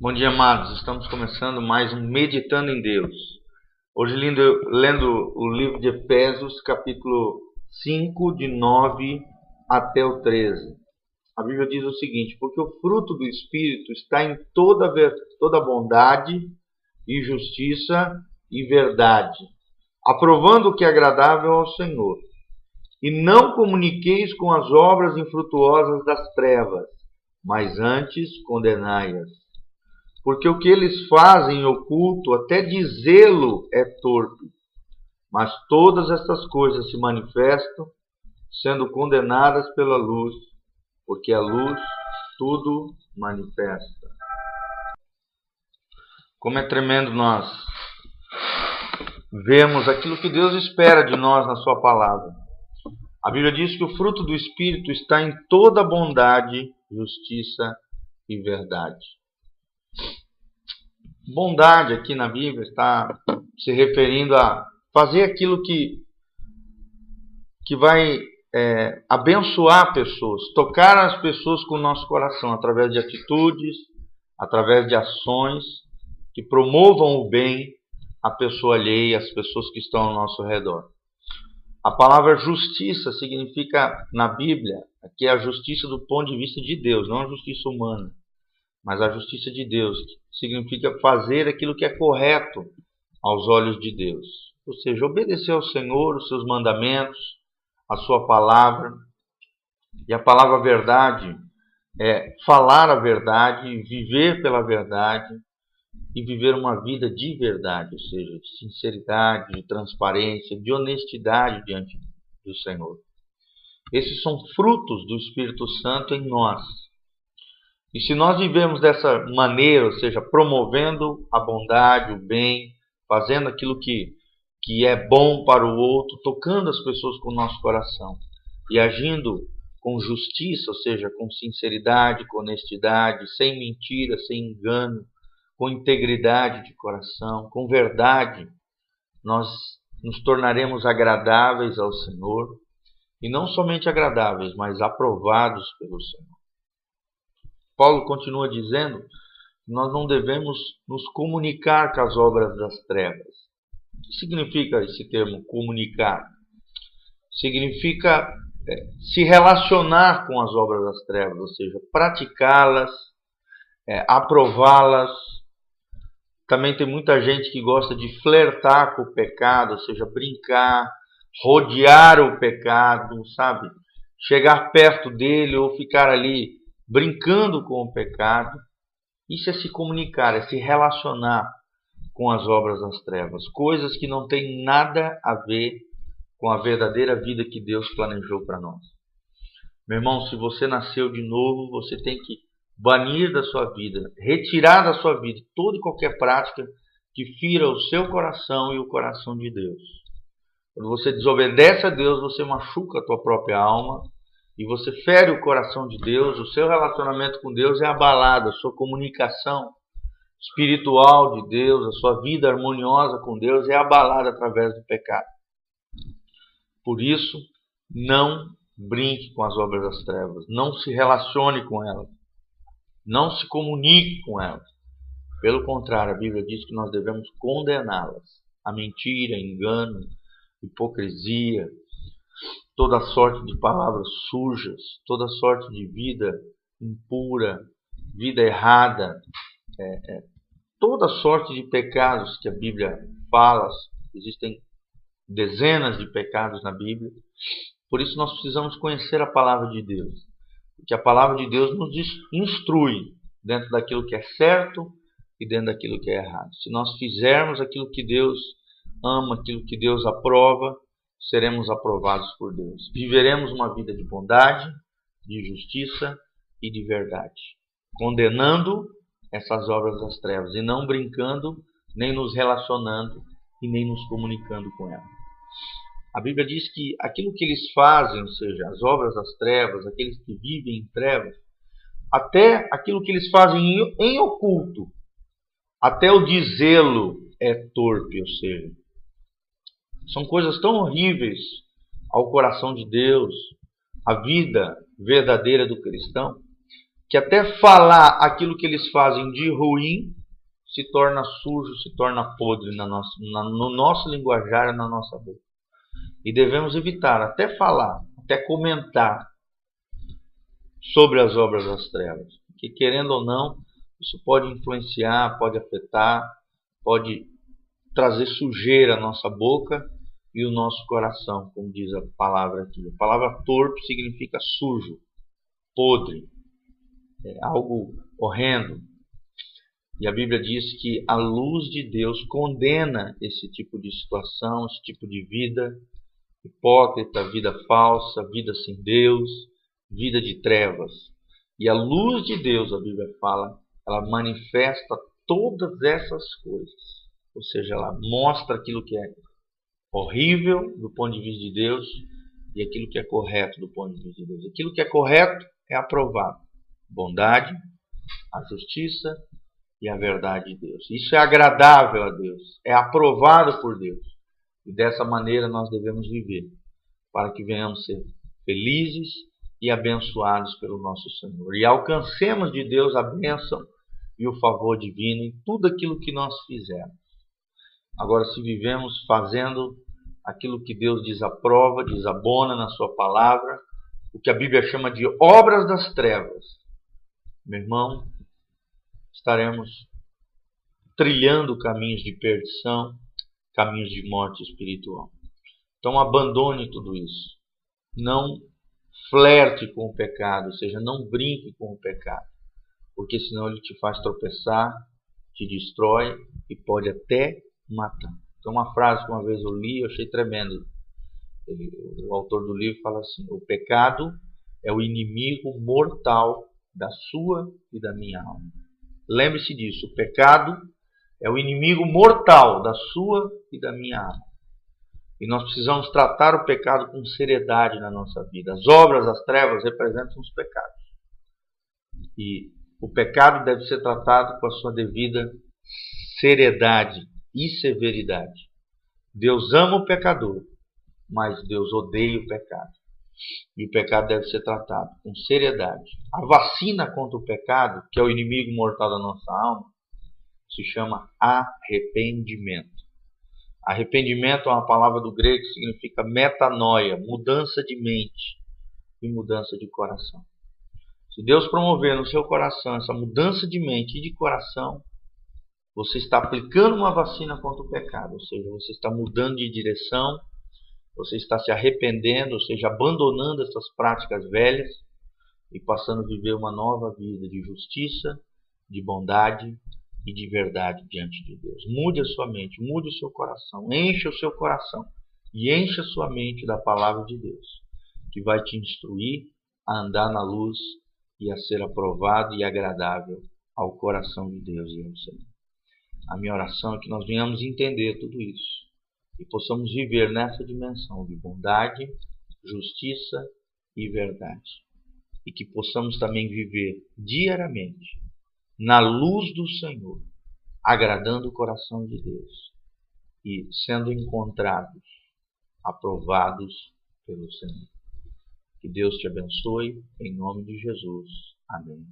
Bom dia, amados. Estamos começando mais um Meditando em Deus. Hoje, lendo, lendo o livro de Efésios, capítulo 5, de 9 até o 13. A Bíblia diz o seguinte: Porque o fruto do Espírito está em toda, toda bondade e justiça e verdade, aprovando o que é agradável ao Senhor. E não comuniqueis com as obras infrutuosas das trevas, mas antes condenai-as porque o que eles fazem em oculto, até dizê-lo, é torpe. Mas todas estas coisas se manifestam, sendo condenadas pela luz, porque a luz tudo manifesta. Como é tremendo nós vemos aquilo que Deus espera de nós na Sua palavra. A Bíblia diz que o fruto do Espírito está em toda bondade, justiça e verdade. Bondade aqui na Bíblia está se referindo a fazer aquilo que, que vai é, abençoar pessoas, tocar as pessoas com o nosso coração, através de atitudes, através de ações que promovam o bem à pessoa alheia, às pessoas que estão ao nosso redor. A palavra justiça significa, na Bíblia, aqui é a justiça do ponto de vista de Deus, não a justiça humana mas a justiça de Deus significa fazer aquilo que é correto aos olhos de Deus. Ou seja, obedecer ao Senhor, os seus mandamentos, a sua palavra. E a palavra verdade é falar a verdade, viver pela verdade e viver uma vida de verdade, ou seja, de sinceridade, de transparência, de honestidade diante do Senhor. Esses são frutos do Espírito Santo em nós e se nós vivemos dessa maneira, ou seja, promovendo a bondade, o bem, fazendo aquilo que, que é bom para o outro, tocando as pessoas com o nosso coração e agindo com justiça, ou seja, com sinceridade, com honestidade, sem mentira, sem engano, com integridade de coração, com verdade, nós nos tornaremos agradáveis ao Senhor e não somente agradáveis, mas aprovados pelo Senhor. Paulo continua dizendo que nós não devemos nos comunicar com as obras das trevas. O que significa esse termo comunicar? Significa é, se relacionar com as obras das trevas, ou seja, praticá-las, é, aprová-las. Também tem muita gente que gosta de flertar com o pecado, ou seja, brincar, rodear o pecado, sabe? Chegar perto dele ou ficar ali brincando com o pecado. Isso é se comunicar, é se relacionar com as obras das trevas, coisas que não têm nada a ver com a verdadeira vida que Deus planejou para nós. Meu irmão, se você nasceu de novo, você tem que banir da sua vida, retirar da sua vida toda e qualquer prática que fira o seu coração e o coração de Deus. Quando você desobedece a Deus, você machuca a tua própria alma e você fere o coração de Deus, o seu relacionamento com Deus é abalado, a sua comunicação espiritual de Deus, a sua vida harmoniosa com Deus é abalada através do pecado. Por isso, não brinque com as obras das trevas, não se relacione com elas, não se comunique com elas. Pelo contrário, a Bíblia diz que nós devemos condená-las. A mentira, engano, hipocrisia, toda sorte de palavras sujas, toda sorte de vida impura, vida errada, é, é, toda sorte de pecados que a Bíblia fala, existem dezenas de pecados na Bíblia. Por isso nós precisamos conhecer a palavra de Deus, porque a palavra de Deus nos instrui dentro daquilo que é certo e dentro daquilo que é errado. Se nós fizermos aquilo que Deus ama, aquilo que Deus aprova, seremos aprovados por Deus. Viveremos uma vida de bondade, de justiça e de verdade, condenando essas obras das trevas e não brincando, nem nos relacionando e nem nos comunicando com elas. A Bíblia diz que aquilo que eles fazem, ou seja, as obras das trevas, aqueles que vivem em trevas, até aquilo que eles fazem em oculto, até o dizê-lo é torpe, ou seja, são coisas tão horríveis ao coração de Deus, à vida verdadeira do cristão, que até falar aquilo que eles fazem de ruim se torna sujo, se torna podre na nossa, na, no nosso linguajar na nossa boca. E devemos evitar até falar, até comentar sobre as obras das trevas. Porque, querendo ou não, isso pode influenciar, pode afetar, pode trazer sujeira à nossa boca e o nosso coração, como diz a palavra aqui. A palavra torpe significa sujo, podre, é algo horrendo. E a Bíblia diz que a luz de Deus condena esse tipo de situação, esse tipo de vida hipócrita, vida falsa, vida sem Deus, vida de trevas. E a luz de Deus, a Bíblia fala, ela manifesta todas essas coisas. Ou seja, ela mostra aquilo que é horrível do ponto de vista de Deus e aquilo que é correto do ponto de vista de Deus. Aquilo que é correto é aprovado. Bondade, a justiça e a verdade de Deus. Isso é agradável a Deus, é aprovado por Deus. E dessa maneira nós devemos viver, para que venhamos ser felizes e abençoados pelo nosso Senhor. E alcancemos de Deus a bênção e o favor divino em tudo aquilo que nós fizermos. Agora, se vivemos fazendo aquilo que Deus desaprova, desabona na Sua palavra, o que a Bíblia chama de obras das trevas, meu irmão, estaremos trilhando caminhos de perdição, caminhos de morte espiritual. Então, abandone tudo isso. Não flerte com o pecado, ou seja, não brinque com o pecado, porque senão ele te faz tropeçar, te destrói e pode até matar. Tem uma frase que uma vez eu li, eu achei tremendo. Ele, o autor do livro fala assim: o pecado é o inimigo mortal da sua e da minha alma. Lembre-se disso: o pecado é o inimigo mortal da sua e da minha alma. E nós precisamos tratar o pecado com seriedade na nossa vida. As obras das trevas representam os pecados. E o pecado deve ser tratado com a sua devida seriedade e severidade. Deus ama o pecador, mas Deus odeia o pecado. E o pecado deve ser tratado com seriedade. A vacina contra o pecado, que é o inimigo mortal da nossa alma, se chama arrependimento. Arrependimento é uma palavra do grego que significa metanoia, mudança de mente e mudança de coração. Se Deus promover no seu coração essa mudança de mente e de coração, você está aplicando uma vacina contra o pecado, ou seja, você está mudando de direção, você está se arrependendo, ou seja, abandonando essas práticas velhas e passando a viver uma nova vida de justiça, de bondade e de verdade diante de Deus. Mude a sua mente, mude o seu coração, encha o seu coração e encha a sua mente da palavra de Deus, que vai te instruir a andar na luz e a ser aprovado e agradável ao coração de Deus e ao Senhor. A minha oração é que nós venhamos entender tudo isso e possamos viver nessa dimensão de bondade, justiça e verdade. E que possamos também viver diariamente na luz do Senhor, agradando o coração de Deus e sendo encontrados, aprovados pelo Senhor. Que Deus te abençoe, em nome de Jesus. Amém.